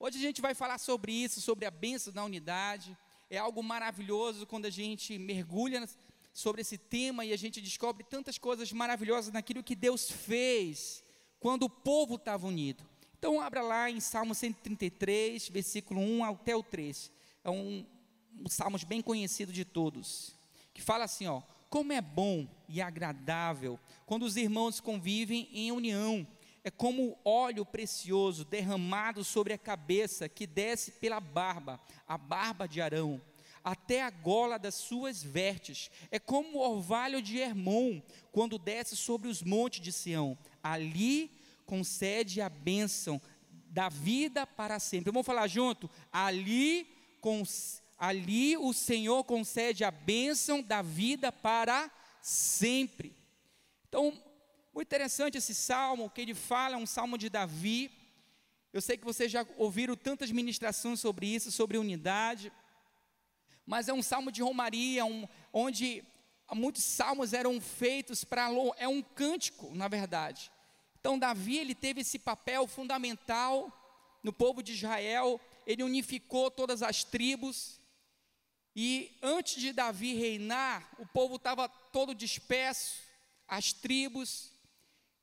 Hoje a gente vai falar sobre isso, sobre a bênção da unidade. É algo maravilhoso quando a gente mergulha sobre esse tema e a gente descobre tantas coisas maravilhosas naquilo que Deus fez quando o povo estava unido. Então, abra lá em Salmo 133, versículo 1 até o 3. É um, um salmo bem conhecido de todos, que fala assim, ó: Como é bom e agradável quando os irmãos convivem em união. É como óleo precioso derramado sobre a cabeça que desce pela barba, a barba de Arão, até a gola das suas vestes. É como o orvalho de Hermon, quando desce sobre os montes de Sião. Ali concede a bênção da vida para sempre. Vamos falar junto? Ali, ali o Senhor concede a bênção da vida para sempre. Então, muito interessante esse salmo, que ele fala, é um salmo de Davi. Eu sei que vocês já ouviram tantas ministrações sobre isso, sobre unidade, mas é um salmo de romaria, um, onde muitos salmos eram feitos para. É um cântico, na verdade. Então, Davi ele teve esse papel fundamental no povo de Israel, ele unificou todas as tribos. E antes de Davi reinar, o povo estava todo disperso, as tribos,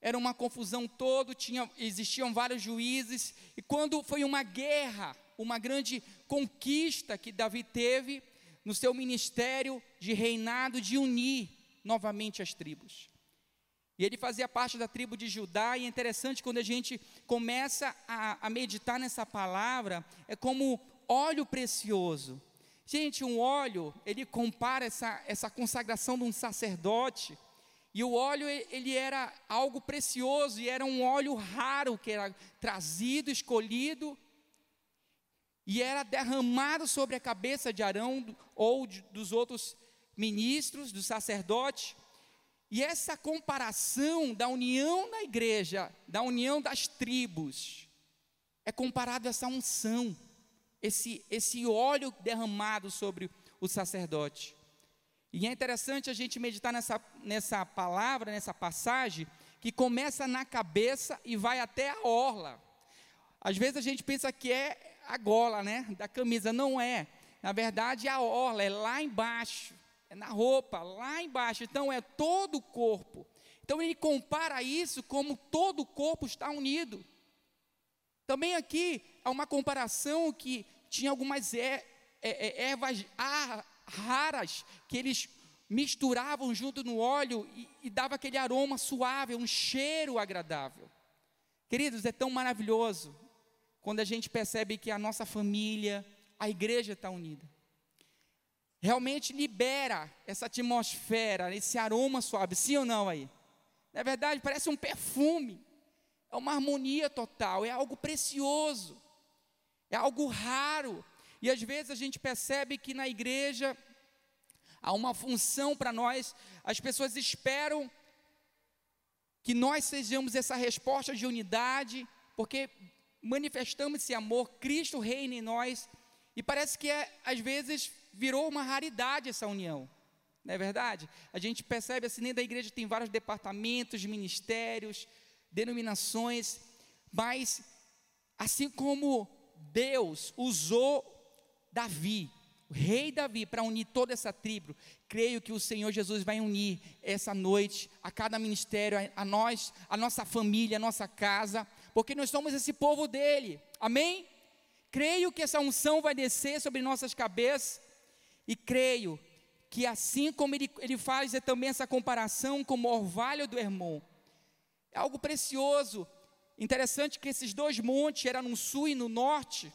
era uma confusão toda, tinha, existiam vários juízes, e quando foi uma guerra, uma grande conquista que Davi teve no seu ministério de reinado, de unir novamente as tribos. E ele fazia parte da tribo de Judá, e é interessante quando a gente começa a, a meditar nessa palavra, é como óleo precioso. Gente, um óleo, ele compara essa, essa consagração de um sacerdote, e o óleo, ele era algo precioso, e era um óleo raro, que era trazido, escolhido, e era derramado sobre a cabeça de Arão ou de, dos outros ministros, do sacerdote, e essa comparação da união na igreja, da união das tribos, é comparado a essa unção, esse, esse óleo derramado sobre o sacerdote. E é interessante a gente meditar nessa, nessa palavra, nessa passagem, que começa na cabeça e vai até a orla. Às vezes a gente pensa que é a gola, né, da camisa, não é. Na verdade, é a orla é lá embaixo é na roupa, lá embaixo. Então é todo o corpo. Então ele compara isso como todo o corpo está unido. Também aqui há uma comparação que tinha algumas er, er, ervas raras que eles misturavam junto no óleo e, e dava aquele aroma suave, um cheiro agradável. Queridos, é tão maravilhoso quando a gente percebe que a nossa família, a igreja está unida realmente libera essa atmosfera, esse aroma suave, sim ou não aí? Na verdade, parece um perfume, é uma harmonia total, é algo precioso, é algo raro. E às vezes a gente percebe que na igreja há uma função para nós, as pessoas esperam que nós sejamos essa resposta de unidade, porque manifestamos esse amor, Cristo reina em nós, e parece que é, às vezes virou uma raridade essa união. Não é verdade? A gente percebe assim, dentro da igreja tem vários departamentos, ministérios, denominações, mas assim como Deus usou Davi, o rei Davi, para unir toda essa tribo, creio que o Senhor Jesus vai unir essa noite a cada ministério, a, a nós, a nossa família, a nossa casa, porque nós somos esse povo dele. Amém? Creio que essa unção vai descer sobre nossas cabeças e creio que assim como ele, ele faz é também essa comparação com o orvalho do Hermon, é algo precioso. Interessante que esses dois montes eram no sul e no norte.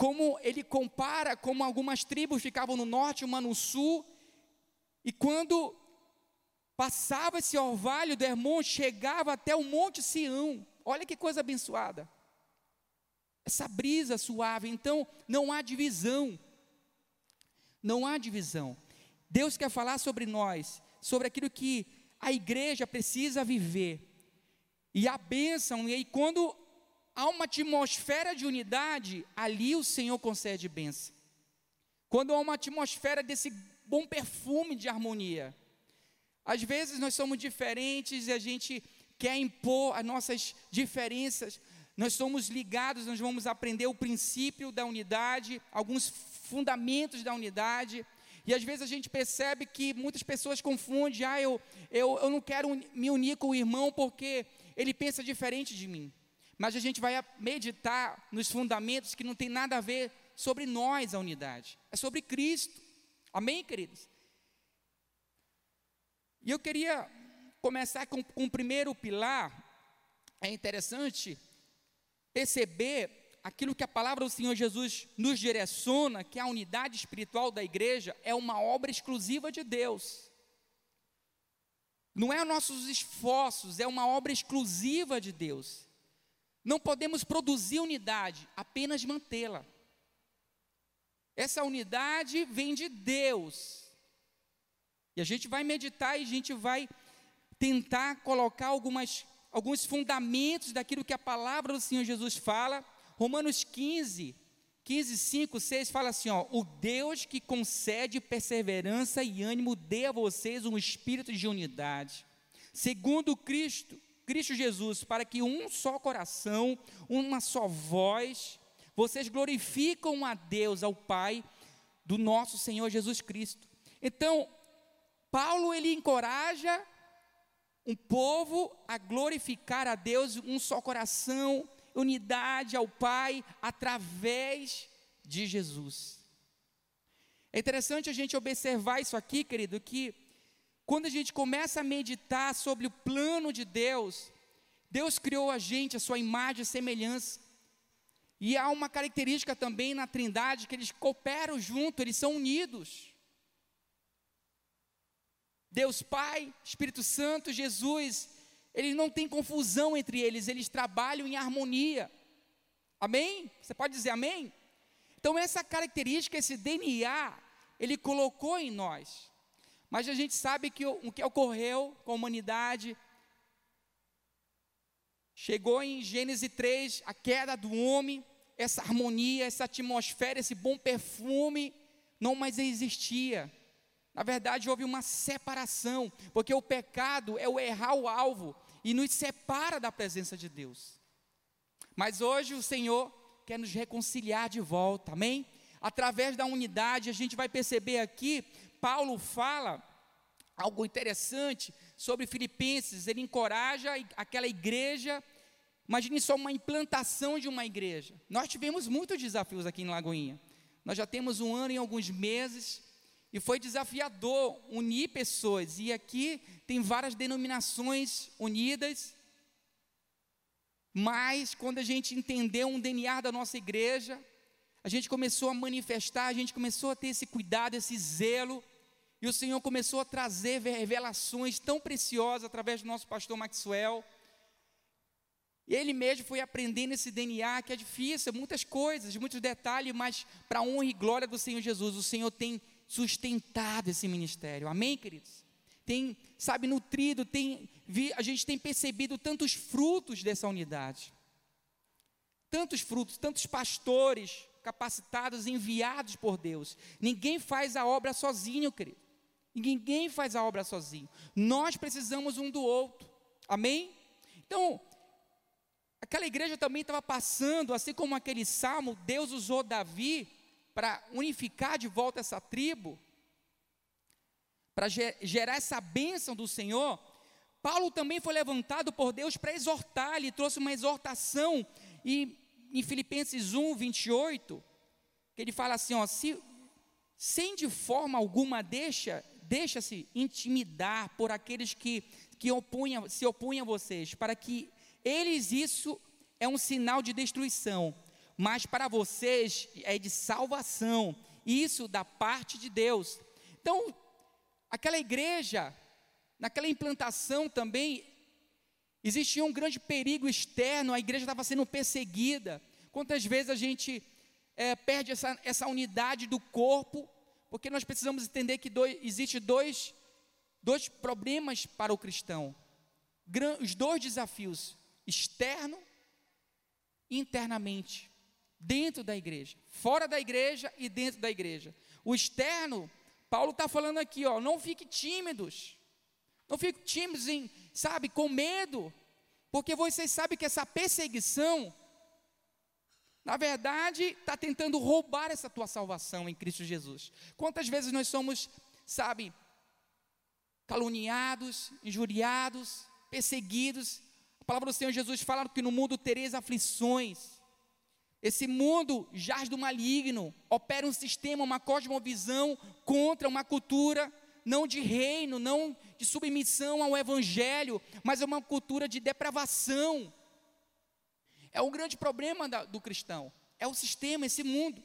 Como ele compara como algumas tribos ficavam no norte, uma no sul, e quando passava esse orvalho do Hermon, chegava até o Monte Sião. Olha que coisa abençoada. Essa brisa suave, então não há divisão. Não há divisão. Deus quer falar sobre nós, sobre aquilo que a igreja precisa viver. E a bênção, e aí quando há uma atmosfera de unidade, ali o Senhor concede bênção. Quando há uma atmosfera desse bom perfume de harmonia. Às vezes nós somos diferentes e a gente quer impor as nossas diferenças nós somos ligados, nós vamos aprender o princípio da unidade, alguns fundamentos da unidade. E às vezes a gente percebe que muitas pessoas confundem, ah, eu, eu, eu não quero me unir com o irmão porque ele pensa diferente de mim. Mas a gente vai meditar nos fundamentos que não tem nada a ver sobre nós, a unidade. É sobre Cristo. Amém, queridos? E eu queria começar com, com o primeiro pilar. É interessante perceber aquilo que a palavra do Senhor Jesus nos direciona, que a unidade espiritual da igreja é uma obra exclusiva de Deus. Não é nossos esforços, é uma obra exclusiva de Deus. Não podemos produzir unidade, apenas mantê-la. Essa unidade vem de Deus. E a gente vai meditar e a gente vai tentar colocar algumas, alguns fundamentos daquilo que a palavra do Senhor Jesus fala. Romanos 15, 15, 5, 6 fala assim: ó, o Deus que concede perseverança e ânimo dê a vocês um espírito de unidade, segundo Cristo, Cristo Jesus, para que um só coração, uma só voz, vocês glorificam a Deus, ao Pai do nosso Senhor Jesus Cristo. Então, Paulo ele encoraja um povo a glorificar a Deus, um só coração, unidade ao Pai através de Jesus. É interessante a gente observar isso aqui, querido, que quando a gente começa a meditar sobre o plano de Deus, Deus criou a gente, a sua imagem e semelhança. E há uma característica também na Trindade que eles cooperam junto, eles são unidos. Deus Pai, Espírito Santo, Jesus, eles não têm confusão entre eles, eles trabalham em harmonia. Amém? Você pode dizer amém? Então, essa característica, esse DNA, ele colocou em nós. Mas a gente sabe que o, o que ocorreu com a humanidade, chegou em Gênesis 3, a queda do homem, essa harmonia, essa atmosfera, esse bom perfume, não mais existia. Na verdade, houve uma separação, porque o pecado é o errar o alvo e nos separa da presença de Deus. Mas hoje o Senhor quer nos reconciliar de volta, amém? Através da unidade, a gente vai perceber aqui, Paulo fala algo interessante sobre Filipenses, ele encoraja aquela igreja. Imagine só uma implantação de uma igreja. Nós tivemos muitos desafios aqui em Lagoinha. Nós já temos um ano e alguns meses e foi desafiador unir pessoas. E aqui tem várias denominações unidas. Mas quando a gente entendeu um DNA da nossa igreja, a gente começou a manifestar, a gente começou a ter esse cuidado, esse zelo. E o Senhor começou a trazer revelações tão preciosas através do nosso pastor Maxwell. E ele mesmo foi aprendendo esse DNA que é difícil, muitas coisas, muitos detalhes, mas para honra e glória do Senhor Jesus, o Senhor tem sustentado esse ministério. Amém, queridos? Tem, sabe, nutrido, tem, a gente tem percebido tantos frutos dessa unidade. Tantos frutos, tantos pastores capacitados, enviados por Deus. Ninguém faz a obra sozinho, querido. Ninguém faz a obra sozinho. Nós precisamos um do outro. Amém? Então, aquela igreja também estava passando, assim como aquele salmo, Deus usou Davi para unificar de volta essa tribo, para gerar essa bênção do Senhor, Paulo também foi levantado por Deus para exortar, ele trouxe uma exortação, e em Filipenses 1, 28, que ele fala assim: ó, se, sem de forma alguma deixa, deixa-se intimidar por aqueles que, que opunham, se opunham a vocês, para que eles isso é um sinal de destruição, mas para vocês é de salvação, isso da parte de Deus. Então, aquela igreja, naquela implantação também, existia um grande perigo externo, a igreja estava sendo perseguida. Quantas vezes a gente é, perde essa, essa unidade do corpo, porque nós precisamos entender que dois, existe dois, dois problemas para o cristão, os dois desafios, externo e internamente dentro da igreja, fora da igreja e dentro da igreja. O externo, Paulo está falando aqui, ó, não fique tímidos, não fique tímidos em, sabe, com medo, porque vocês sabem que essa perseguição na verdade, está tentando roubar essa tua salvação em Cristo Jesus. Quantas vezes nós somos, sabe, caluniados, injuriados, perseguidos. A palavra do Senhor Jesus fala que no mundo tereis aflições. Esse mundo jaz do maligno, opera um sistema, uma cosmovisão contra uma cultura não de reino, não de submissão ao evangelho, mas é uma cultura de depravação. É o grande problema da, do cristão, é o sistema, esse mundo.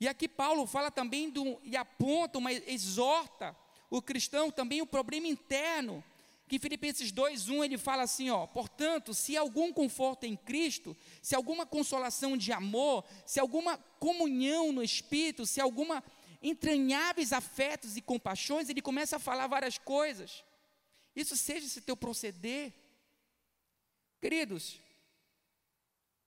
E aqui Paulo fala também do, e aponta, uma, exorta o cristão também o problema interno, que Filipenses 2:1 ele fala assim, ó, portanto, se algum conforto em Cristo, se alguma consolação de amor, se alguma comunhão no espírito, se alguma entranháveis afetos e compaixões, ele começa a falar várias coisas. Isso seja esse teu proceder. Queridos,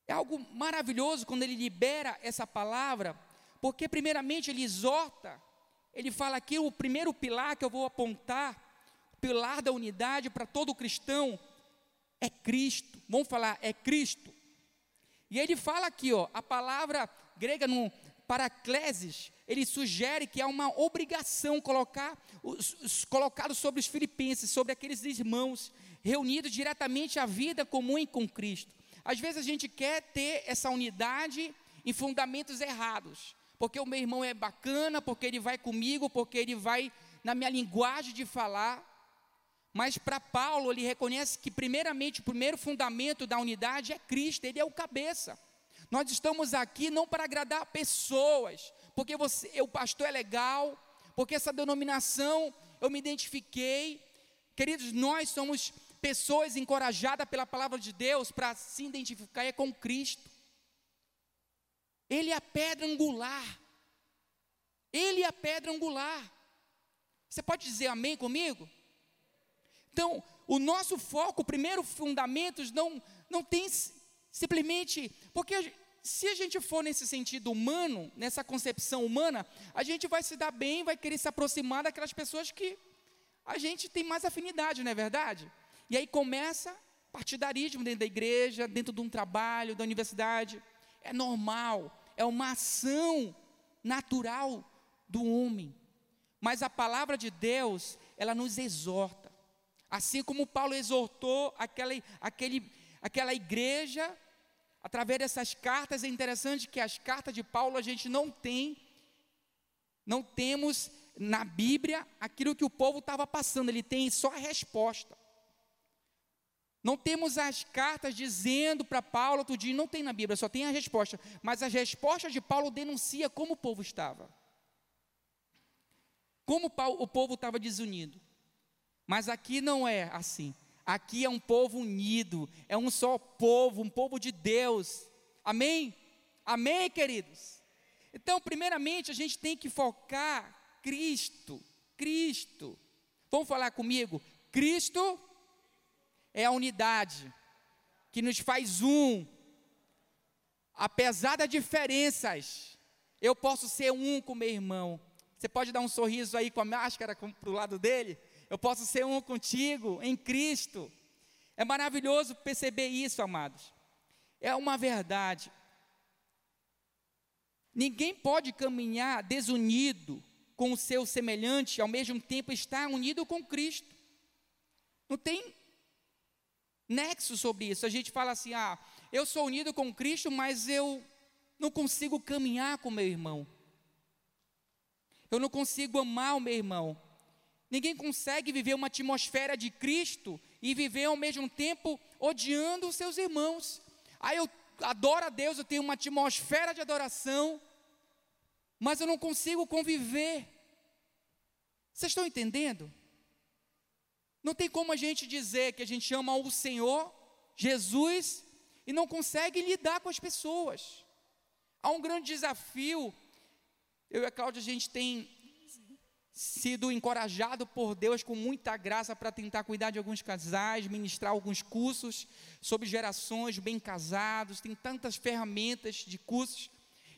é algo maravilhoso quando ele libera essa palavra, porque primeiramente ele exorta, ele fala aqui o primeiro pilar que eu vou apontar, pilar da unidade para todo cristão é Cristo. Vamos falar, é Cristo. E ele fala aqui, ó, a palavra grega no paracleses, ele sugere que há uma obrigação colocar os, colocado sobre os filipenses, sobre aqueles irmãos reunidos diretamente à vida comum com Cristo. Às vezes a gente quer ter essa unidade em fundamentos errados, porque o meu irmão é bacana, porque ele vai comigo, porque ele vai na minha linguagem de falar. Mas para Paulo, ele reconhece que, primeiramente, o primeiro fundamento da unidade é Cristo, ele é o cabeça. Nós estamos aqui não para agradar pessoas, porque você, o pastor é legal, porque essa denominação eu me identifiquei. Queridos, nós somos pessoas encorajadas pela palavra de Deus para se identificar é com Cristo. Ele é a pedra angular. Ele é a pedra angular. Você pode dizer amém comigo? Então, o nosso foco, o primeiro fundamentos, não, não tem simplesmente. Porque se a gente for nesse sentido humano, nessa concepção humana, a gente vai se dar bem, vai querer se aproximar daquelas pessoas que a gente tem mais afinidade, não é verdade? E aí começa partidarismo dentro da igreja, dentro de um trabalho, da universidade. É normal, é uma ação natural do homem. Mas a palavra de Deus, ela nos exorta. Assim como Paulo exortou aquela, aquele, aquela igreja, através dessas cartas, é interessante que as cartas de Paulo a gente não tem, não temos na Bíblia aquilo que o povo estava passando, ele tem só a resposta. Não temos as cartas dizendo para Paulo outro dia, não tem na Bíblia, só tem a resposta. Mas as respostas de Paulo denuncia como o povo estava. Como o povo estava desunido. Mas aqui não é assim. Aqui é um povo unido, é um só povo, um povo de Deus. Amém? Amém, queridos? Então, primeiramente, a gente tem que focar Cristo. Cristo. Vamos falar comigo? Cristo é a unidade que nos faz um. Apesar das diferenças, eu posso ser um com meu irmão. Você pode dar um sorriso aí com a máscara para o lado dele? Eu posso ser um contigo em Cristo. É maravilhoso perceber isso, amados. É uma verdade. Ninguém pode caminhar desunido com o seu semelhante, ao mesmo tempo estar unido com Cristo. Não tem nexo sobre isso. A gente fala assim: ah, eu sou unido com Cristo, mas eu não consigo caminhar com meu irmão. Eu não consigo amar o meu irmão. Ninguém consegue viver uma atmosfera de Cristo e viver ao mesmo tempo odiando os seus irmãos. Aí eu adoro a Deus, eu tenho uma atmosfera de adoração, mas eu não consigo conviver. Vocês estão entendendo? Não tem como a gente dizer que a gente ama o Senhor, Jesus, e não consegue lidar com as pessoas. Há um grande desafio. Eu e a Cláudia, a gente tem sido encorajado por Deus com muita graça para tentar cuidar de alguns casais, ministrar alguns cursos sobre gerações bem casados, tem tantas ferramentas de cursos.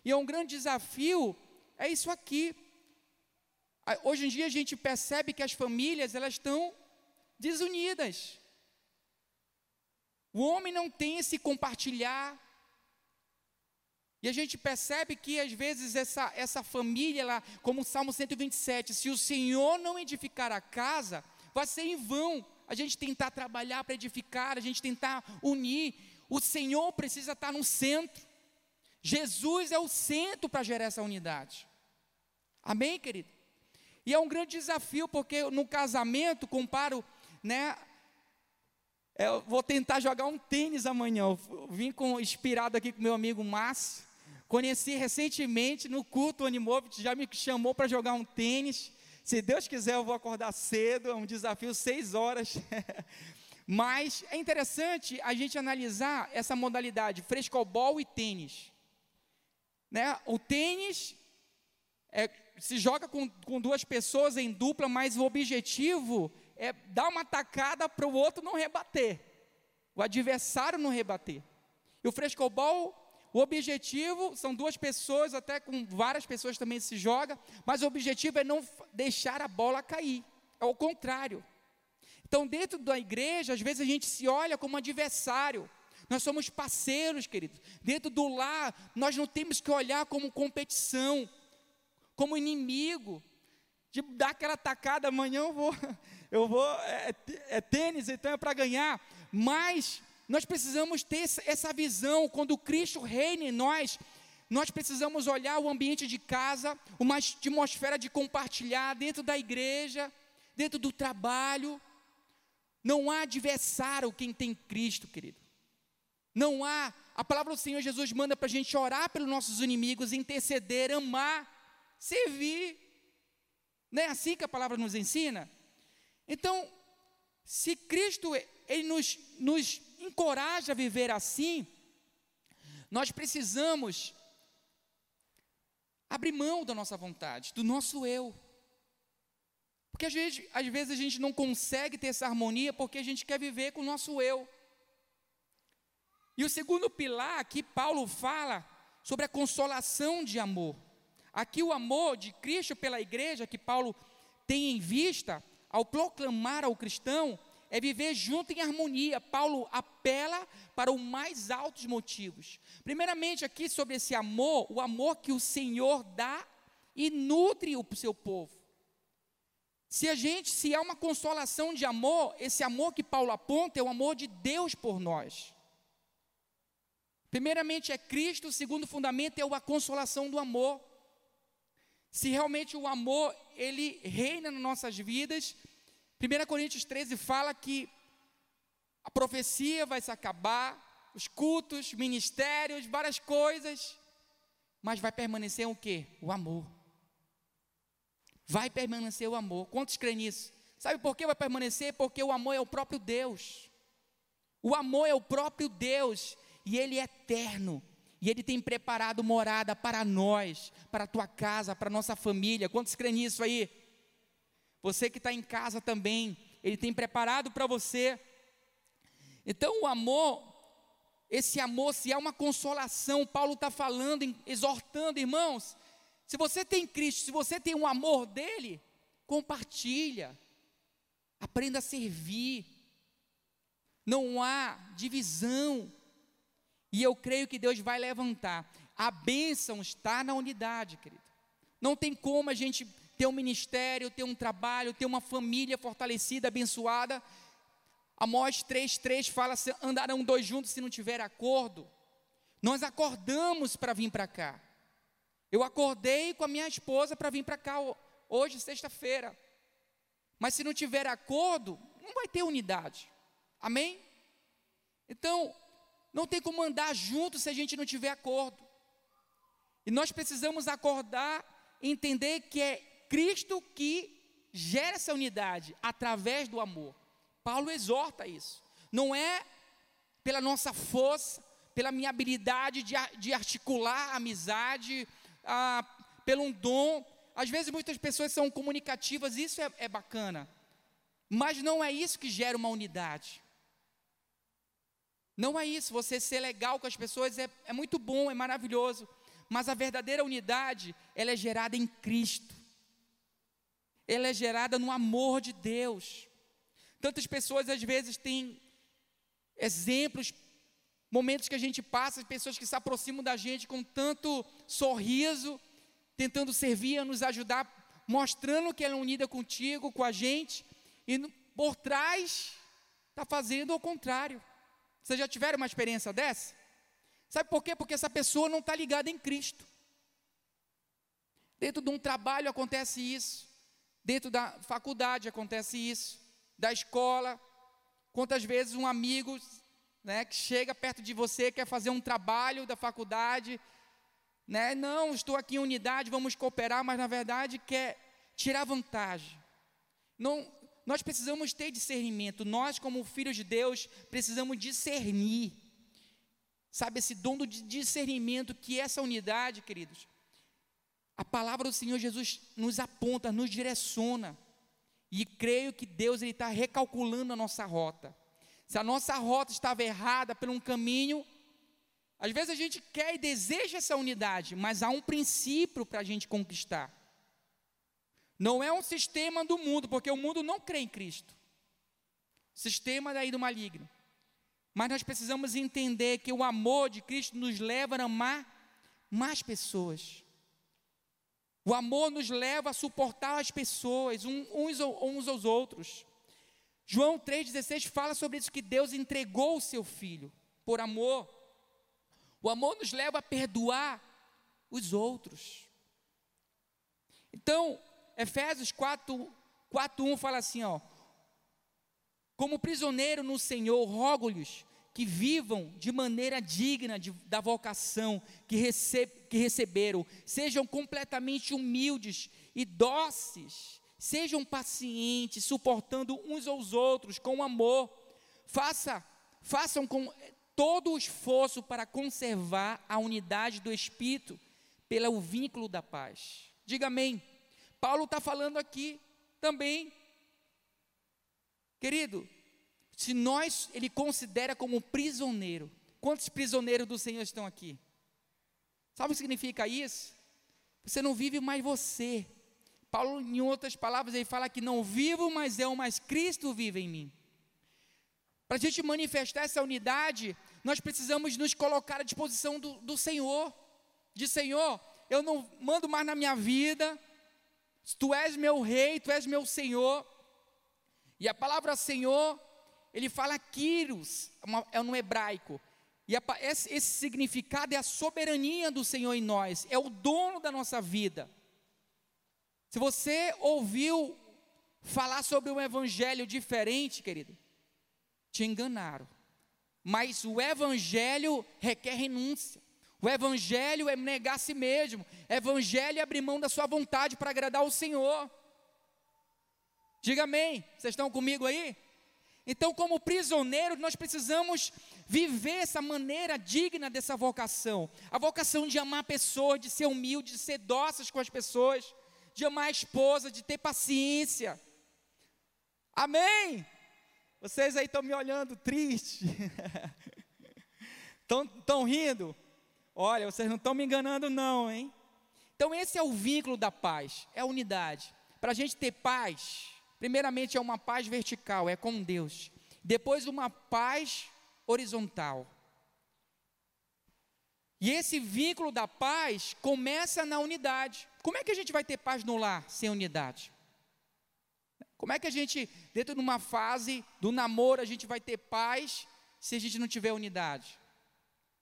E é um grande desafio, é isso aqui. Hoje em dia a gente percebe que as famílias, elas estão desunidas. O homem não tem esse compartilhar, E a gente percebe que às vezes essa, essa família, lá, como o Salmo 127, se o Senhor não edificar a casa, vai ser em vão a gente tentar trabalhar para edificar, a gente tentar unir. O Senhor precisa estar no centro. Jesus é o centro para gerar essa unidade. Amém, querido? E é um grande desafio, porque no casamento, comparo, né? Eu vou tentar jogar um tênis amanhã. Eu vim com, inspirado aqui com meu amigo Márcio. Conheci recentemente no culto o Animovit, já me chamou para jogar um tênis. Se Deus quiser, eu vou acordar cedo, é um desafio seis horas. Mas é interessante a gente analisar essa modalidade, frescobol e tênis. Né? O tênis é, se joga com, com duas pessoas em dupla, mas o objetivo é dar uma tacada para o outro não rebater, o adversário não rebater. E o frescobol, o objetivo são duas pessoas, até com várias pessoas também se joga, mas o objetivo é não deixar a bola cair, é o contrário. Então, dentro da igreja, às vezes a gente se olha como adversário. Nós somos parceiros, queridos. Dentro do lar, nós não temos que olhar como competição, como inimigo. De dar aquela tacada, amanhã eu vou, eu vou, é, é tênis, então é para ganhar. Mas nós precisamos ter essa visão, quando Cristo reina em nós, nós precisamos olhar o ambiente de casa, uma atmosfera de compartilhar dentro da igreja, dentro do trabalho, não há adversário quem tem Cristo, querido. Não há. A palavra do Senhor Jesus manda para a gente orar pelos nossos inimigos, interceder, amar, servir. Não é assim que a palavra nos ensina? Então, se Cristo ele nos, nos encoraja a viver assim, nós precisamos abrir mão da nossa vontade, do nosso eu. Porque às vezes, às vezes a gente não consegue ter essa harmonia porque a gente quer viver com o nosso eu. E o segundo pilar aqui, Paulo fala sobre a consolação de amor. Aqui o amor de Cristo pela igreja que Paulo tem em vista ao proclamar ao cristão é viver junto em harmonia. Paulo apela para os mais altos motivos. Primeiramente, aqui sobre esse amor, o amor que o Senhor dá e nutre o seu povo. Se a gente, se há uma consolação de amor, esse amor que Paulo aponta é o amor de Deus por nós. Primeiramente é Cristo, o segundo fundamento é a consolação do amor. Se realmente o amor ele reina nas nossas vidas, 1 Coríntios 13 fala que a profecia vai se acabar, os cultos, ministérios, várias coisas, mas vai permanecer o que? O amor vai permanecer o amor. Quantos creem nisso? Sabe por que vai permanecer? Porque o amor é o próprio Deus. O amor é o próprio Deus e ele é eterno. E ele tem preparado morada para nós, para a tua casa, para a nossa família. Quantos creem nisso aí? Você que está em casa também, ele tem preparado para você. Então, o amor, esse amor, se é uma consolação, Paulo está falando, exortando, irmãos, se você tem Cristo, se você tem um amor dele, compartilha. Aprenda a servir. Não há divisão. E eu creio que Deus vai levantar. A bênção está na unidade, querido. Não tem como a gente ter um ministério, ter um trabalho, ter uma família fortalecida, abençoada. Amós 3,3 fala: andarão dois juntos se não tiver acordo. Nós acordamos para vir para cá. Eu acordei com a minha esposa para vir para cá hoje, sexta-feira. Mas se não tiver acordo, não vai ter unidade. Amém? Então, não tem como andar junto se a gente não tiver acordo. E nós precisamos acordar e entender que é Cristo que gera essa unidade através do amor. Paulo exorta isso. Não é pela nossa força, pela minha habilidade de, de articular amizade, ah, pelo um dom. Às vezes muitas pessoas são comunicativas, isso é, é bacana. Mas não é isso que gera uma unidade. Não é isso, você ser legal com as pessoas é, é muito bom, é maravilhoso. Mas a verdadeira unidade, ela é gerada em Cristo. Ela é gerada no amor de Deus. Tantas pessoas às vezes têm exemplos momentos que a gente passa, pessoas que se aproximam da gente com tanto sorriso, tentando servir, nos ajudar, mostrando que ela é unida contigo, com a gente, e por trás está fazendo o contrário. Vocês já tiveram uma experiência dessa? Sabe por quê? Porque essa pessoa não está ligada em Cristo. Dentro de um trabalho acontece isso, dentro da faculdade acontece isso, da escola. Quantas vezes um amigo né, que chega perto de você, quer fazer um trabalho da faculdade, né, não, estou aqui em unidade, vamos cooperar, mas na verdade quer tirar vantagem. Não, nós precisamos ter discernimento, nós, como filhos de Deus, precisamos discernir, sabe, esse dom de discernimento que essa unidade, queridos, a palavra do Senhor Jesus nos aponta, nos direciona, e creio que Deus está recalculando a nossa rota. Se a nossa rota estava errada por um caminho, às vezes a gente quer e deseja essa unidade, mas há um princípio para a gente conquistar. Não é um sistema do mundo, porque o mundo não crê em Cristo. Sistema daí do maligno. Mas nós precisamos entender que o amor de Cristo nos leva a amar mais pessoas. O amor nos leva a suportar as pessoas, uns, uns aos outros. João 3,16 fala sobre isso: que Deus entregou o seu filho por amor. O amor nos leva a perdoar os outros. Então, Efésios 4, 4 1 fala assim: ó, como prisioneiro no Senhor, rogo-lhes que vivam de maneira digna de, da vocação que, receb, que receberam, sejam completamente humildes e dóceis, sejam pacientes, suportando uns aos outros com amor, Faça, façam com todo o esforço para conservar a unidade do Espírito pelo vínculo da paz. Diga amém. Paulo está falando aqui também, querido, se nós, ele considera como prisioneiro, quantos prisioneiros do Senhor estão aqui? Sabe o que significa isso? Você não vive mais você. Paulo, em outras palavras, ele fala que não vivo, mas é o mais Cristo vive em mim. Para a gente manifestar essa unidade, nós precisamos nos colocar à disposição do, do Senhor. De Senhor, eu não mando mais na minha vida, tu és meu rei, tu és meu Senhor. E a palavra Senhor ele fala Kyrios, é no hebraico. E esse, significado é a soberania do Senhor em nós, é o dono da nossa vida. Se você ouviu falar sobre um evangelho diferente, querido, te enganaram. Mas o evangelho requer renúncia. O evangelho é negar a si mesmo. Evangelho é abrir mão da sua vontade para agradar o Senhor. Diga amém. Vocês estão comigo aí? Então, como prisioneiros, nós precisamos viver essa maneira digna dessa vocação. A vocação de amar pessoas, de ser humilde, de ser dóceis com as pessoas, de amar a esposa, de ter paciência. Amém? Vocês aí estão me olhando triste. Estão rindo? Olha, vocês não estão me enganando, não, hein? Então, esse é o vínculo da paz, é a unidade. Para a gente ter paz, Primeiramente é uma paz vertical, é com Deus. Depois uma paz horizontal. E esse vínculo da paz começa na unidade. Como é que a gente vai ter paz no lar sem unidade? Como é que a gente, dentro de uma fase do namoro, a gente vai ter paz se a gente não tiver unidade?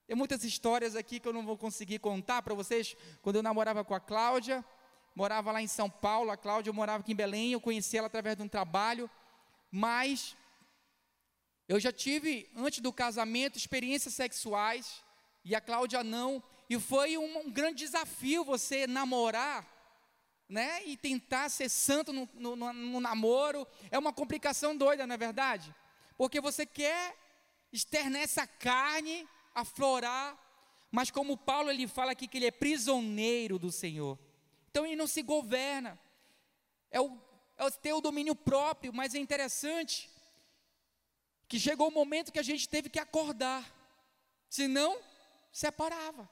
Tem muitas histórias aqui que eu não vou conseguir contar para vocês. Quando eu namorava com a Cláudia, morava lá em São Paulo, a Cláudia morava aqui em Belém, eu conheci ela através de um trabalho, mas eu já tive, antes do casamento, experiências sexuais, e a Cláudia não, e foi um, um grande desafio você namorar, né, e tentar ser santo no, no, no, namoro, é uma complicação doida, não é verdade? Porque você quer externar essa carne, aflorar, mas como Paulo ele fala aqui que ele é prisioneiro do Senhor. Então ele não se governa. É o, é o ter o domínio próprio, mas é interessante que chegou o momento que a gente teve que acordar. Senão, separava.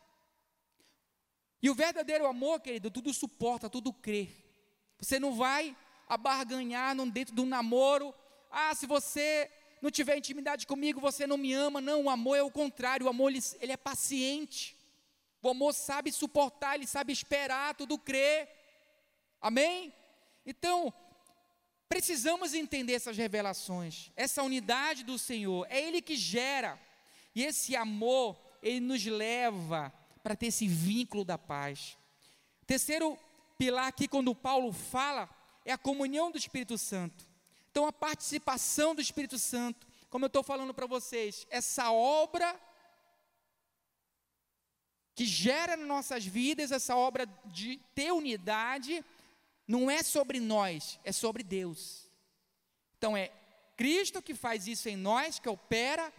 E o verdadeiro amor, querido, tudo suporta, tudo crê. Você não vai abarganhar dentro de um namoro. Ah, se você não tiver intimidade comigo, você não me ama. Não, o amor é o contrário. O amor ele, ele é paciente. O amor sabe suportar, ele sabe esperar, tudo crer. Amém? Então, precisamos entender essas revelações, essa unidade do Senhor. É Ele que gera. E esse amor, ele nos leva para ter esse vínculo da paz. Terceiro pilar aqui, quando Paulo fala, é a comunhão do Espírito Santo. Então, a participação do Espírito Santo, como eu estou falando para vocês, essa obra que gera nas nossas vidas, essa obra de ter unidade, não é sobre nós, é sobre Deus. Então, é Cristo que faz isso em nós, que opera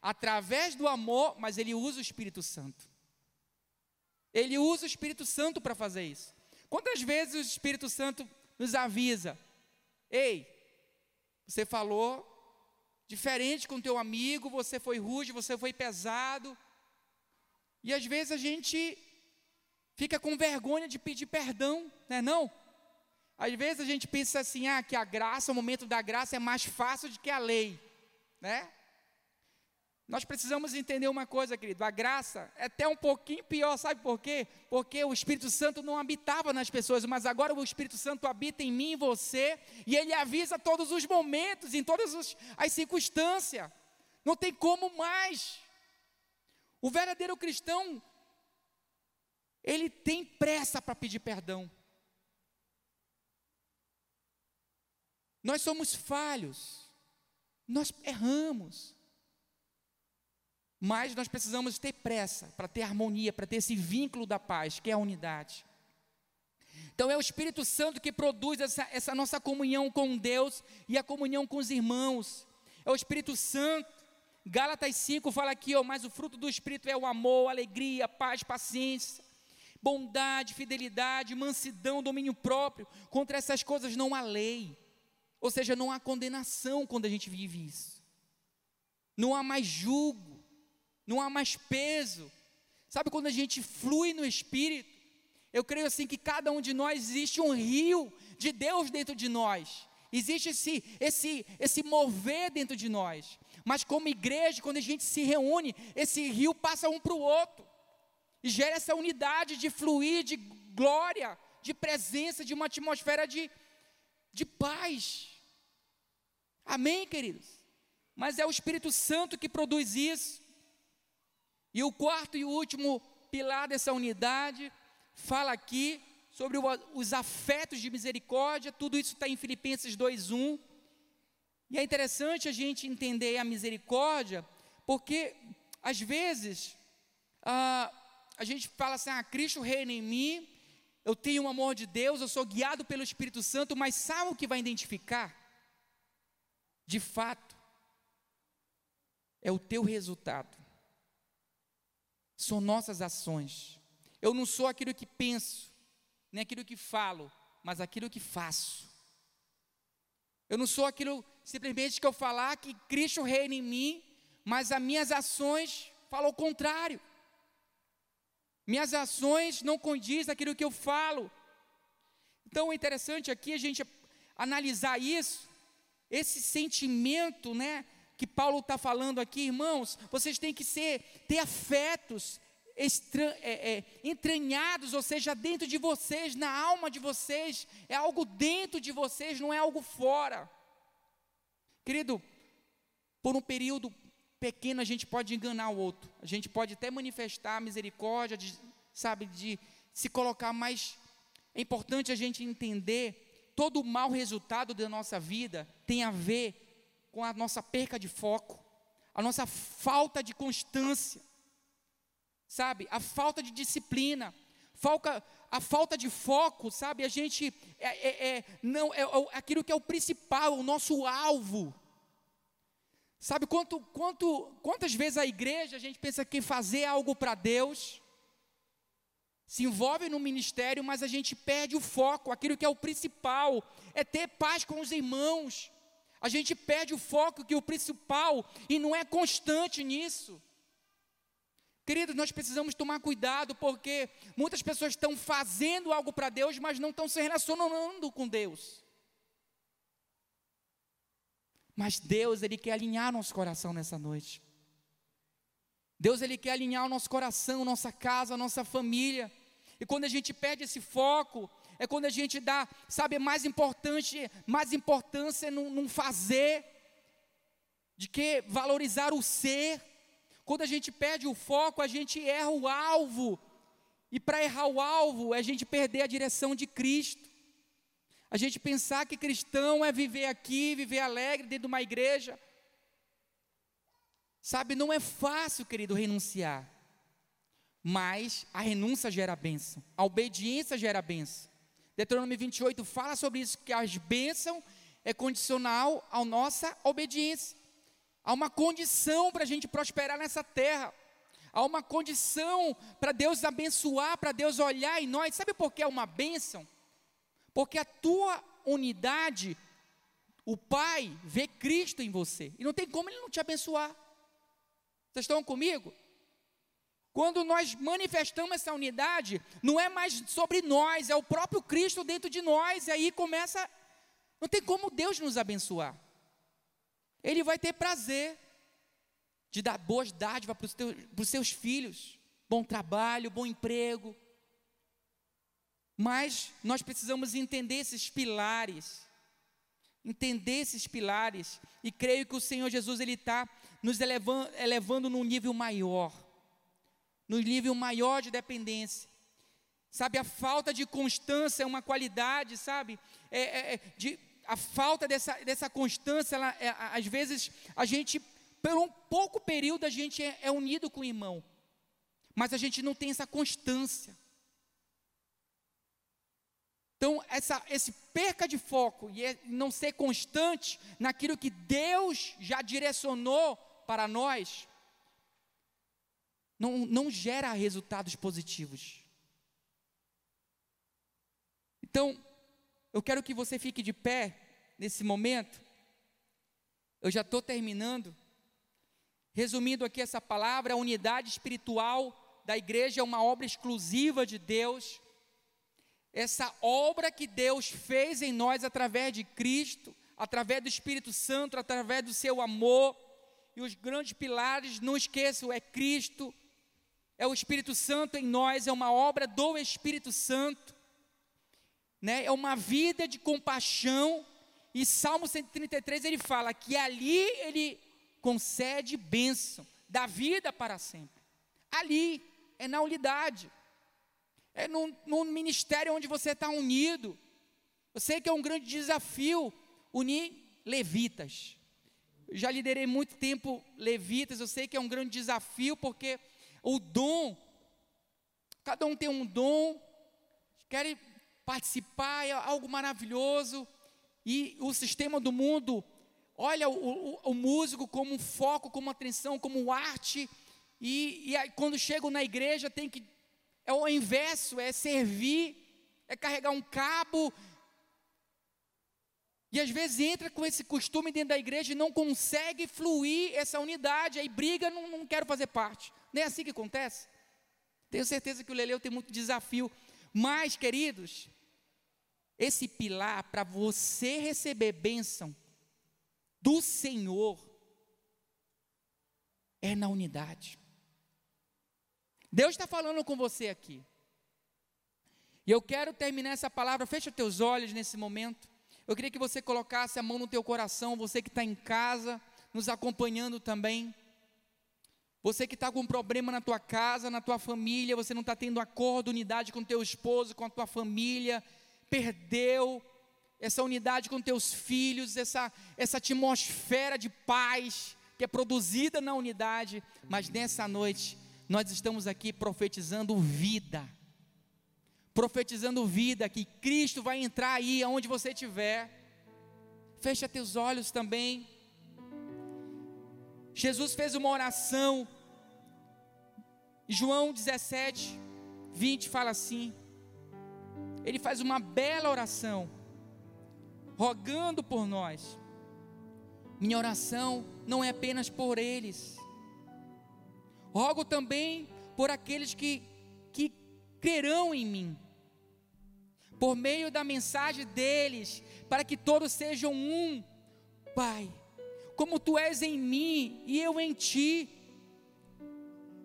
através do amor, mas Ele usa o Espírito Santo. Ele usa o Espírito Santo para fazer isso. Quantas vezes o Espírito Santo nos avisa: Ei, você falou diferente com teu amigo, você foi rude, você foi pesado. E às vezes a gente fica com vergonha de pedir perdão, né não? Às vezes a gente pensa assim, ah, que a graça, o momento da graça é mais fácil do que a lei, né? Nós precisamos entender uma coisa, querido, a graça é até um pouquinho pior, sabe por quê? Porque o Espírito Santo não habitava nas pessoas, mas agora o Espírito Santo habita em mim e você, e ele avisa todos os momentos, em todas as circunstâncias. Não tem como mais. O verdadeiro cristão, ele tem pressa para pedir perdão. Nós somos falhos, nós erramos. Mas nós precisamos ter pressa para ter harmonia, para ter esse vínculo da paz, que é a unidade. Então é o Espírito Santo que produz essa, essa nossa comunhão com Deus e a comunhão com os irmãos. É o Espírito Santo. Gálatas 5 fala aqui, ó, mas o fruto do Espírito é o amor, alegria, paz, paciência, bondade, fidelidade, mansidão, domínio próprio. Contra essas coisas não há lei. Ou seja, não há condenação quando a gente vive isso. Não há mais julgo não há mais peso. Sabe quando a gente flui no Espírito? Eu creio assim que cada um de nós existe um rio de Deus dentro de nós. Existe esse, esse, esse mover dentro de nós. Mas como igreja, quando a gente se reúne, esse rio passa um para o outro. E gera essa unidade de fluir, de glória, de presença, de uma atmosfera de, de paz. Amém, queridos? Mas é o Espírito Santo que produz isso. E o quarto e último pilar dessa unidade fala aqui sobre os afetos de misericórdia, tudo isso está em Filipenses 2:1. E é interessante a gente entender a misericórdia, porque às vezes ah, a gente fala assim: ah, Cristo reina em mim, eu tenho o amor de Deus, eu sou guiado pelo Espírito Santo, mas sabe o que vai identificar? De fato, é o teu resultado são nossas ações. Eu não sou aquilo que penso, nem aquilo que falo, mas aquilo que faço. Eu não sou aquilo simplesmente que eu falar que Cristo reina em mim, mas as minhas ações falam o contrário. Minhas ações não condizem aquilo que eu falo. Então é interessante aqui a gente analisar isso, esse sentimento, né, que Paulo está falando aqui, irmãos, vocês têm que ser, ter afetos é, é, entranhados, ou seja, dentro de vocês, na alma de vocês, é algo dentro de vocês, não é algo fora. Querido, por um período pequeno a gente pode enganar o outro, a gente pode até manifestar misericórdia, de, sabe, de se colocar, mas é importante a gente entender todo o mau resultado da nossa vida tem a ver com a nossa perca de foco, a nossa falta de constância, sabe? A falta de disciplina, falta, a falta de foco, sabe? A gente é, é, é não é, é aquilo que é o principal, o nosso alvo. Sabe quanto, quanto, quantas vezes a igreja a gente pensa que fazer algo para Deus, se envolve no ministério, mas a gente perde o foco, aquilo que é o principal, é ter paz com os irmãos, a gente perde o foco que o principal e não é constante nisso. Queridos, nós precisamos tomar cuidado porque muitas pessoas estão fazendo algo para Deus, mas não estão se relacionando com Deus. Mas Deus, Ele quer alinhar nosso coração nessa noite. Deus, Ele quer alinhar o nosso coração, nossa casa, nossa família. E quando a gente perde esse foco, é quando a gente dá, sabe, mais importante, mais importância num, num fazer, de que valorizar o ser. Quando a gente perde o foco, a gente erra o alvo. E para errar o alvo, é a gente perder a direção de Cristo. A gente pensar que cristão é viver aqui, viver alegre dentro de uma igreja. Sabe, não é fácil, querido, renunciar. Mas a renúncia gera bênção, a obediência gera bênção. Deuteronômio 28 fala sobre isso, que as bênçãos é condicional à nossa obediência. Há uma condição para a gente prosperar nessa terra. Há uma condição para Deus abençoar, para Deus olhar em nós. Sabe por que é uma bênção? Porque a tua unidade, o Pai vê Cristo em você. E não tem como Ele não te abençoar. Vocês estão comigo? Quando nós manifestamos essa unidade, não é mais sobre nós, é o próprio Cristo dentro de nós, e aí começa. Não tem como Deus nos abençoar. Ele vai ter prazer de dar boas dádivas para os, teus, para os seus filhos, bom trabalho, bom emprego. Mas nós precisamos entender esses pilares, entender esses pilares, e creio que o Senhor Jesus ele está nos elevando, elevando num nível maior, num nível maior de dependência. Sabe, a falta de constância é uma qualidade, sabe? É, é, é de, a falta dessa, dessa constância, ela, é, às vezes a gente por um pouco período a gente é, é unido com o irmão, mas a gente não tem essa constância. Então, essa, esse perca de foco e é não ser constante naquilo que Deus já direcionou para nós, não, não gera resultados positivos. Então, eu quero que você fique de pé nesse momento. Eu já estou terminando. Resumindo aqui essa palavra, a unidade espiritual da igreja é uma obra exclusiva de Deus. Essa obra que Deus fez em nós através de Cristo, através do Espírito Santo, através do seu amor. E os grandes pilares, não esqueçam, é Cristo, é o Espírito Santo em nós, é uma obra do Espírito Santo. Né? É uma vida de compaixão. E Salmo 133 ele fala que ali ele concede bênção, dá vida para sempre. Ali, é na unidade, é no, no ministério onde você está unido. Eu sei que é um grande desafio unir levitas. Eu já liderei muito tempo levitas, eu sei que é um grande desafio, porque o dom, cada um tem um dom, querem participar, é algo maravilhoso, e o sistema do mundo olha o, o, o músico como um foco, como atenção, como arte, e, e aí, quando chegam na igreja tem que, é o inverso, é servir, é carregar um cabo, e às vezes entra com esse costume dentro da igreja e não consegue fluir essa unidade, aí briga, não, não quero fazer parte. Não é assim que acontece? Tenho certeza que o Leleu tem muito desafio. Mas, queridos, esse pilar para você receber bênção do Senhor é na unidade. Deus está falando com você aqui. E eu quero terminar essa palavra. Fecha teus olhos nesse momento. Eu queria que você colocasse a mão no teu coração. Você que está em casa, nos acompanhando também. Você que está com um problema na tua casa, na tua família, você não está tendo acordo, unidade com teu esposo, com a tua família, perdeu, essa unidade com teus filhos, essa, essa atmosfera de paz que é produzida na unidade, mas nessa noite nós estamos aqui profetizando vida, profetizando vida, que Cristo vai entrar aí aonde você estiver. Fecha teus olhos também. Jesus fez uma oração. João 17, 20 fala assim. Ele faz uma bela oração rogando por nós. Minha oração não é apenas por eles, rogo também por aqueles que, que crerão em mim, por meio da mensagem deles, para que todos sejam um. Pai, como tu és em mim e eu em ti.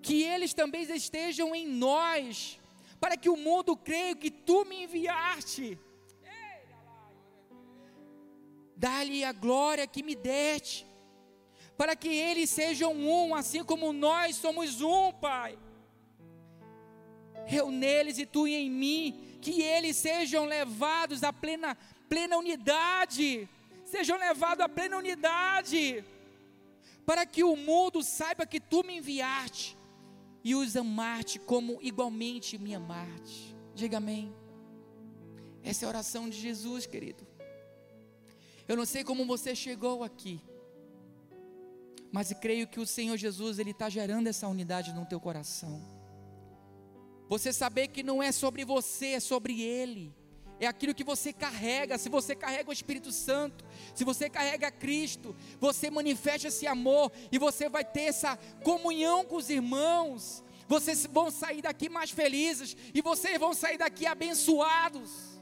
Que eles também estejam em nós, para que o mundo creia que tu me enviaste. Dá-lhe a glória que me deste, para que eles sejam um, assim como nós somos um, Pai. Eu neles e tu em mim, que eles sejam levados à plena, plena unidade, sejam levados à plena unidade, para que o mundo saiba que tu me enviaste e os amaste como igualmente me amaste. Diga amém. Essa é a oração de Jesus, querido. Eu não sei como você chegou aqui, mas creio que o Senhor Jesus ele está gerando essa unidade no teu coração. Você saber que não é sobre você, é sobre Ele. É aquilo que você carrega. Se você carrega o Espírito Santo, se você carrega Cristo, você manifesta esse amor e você vai ter essa comunhão com os irmãos. Vocês vão sair daqui mais felizes e vocês vão sair daqui abençoados.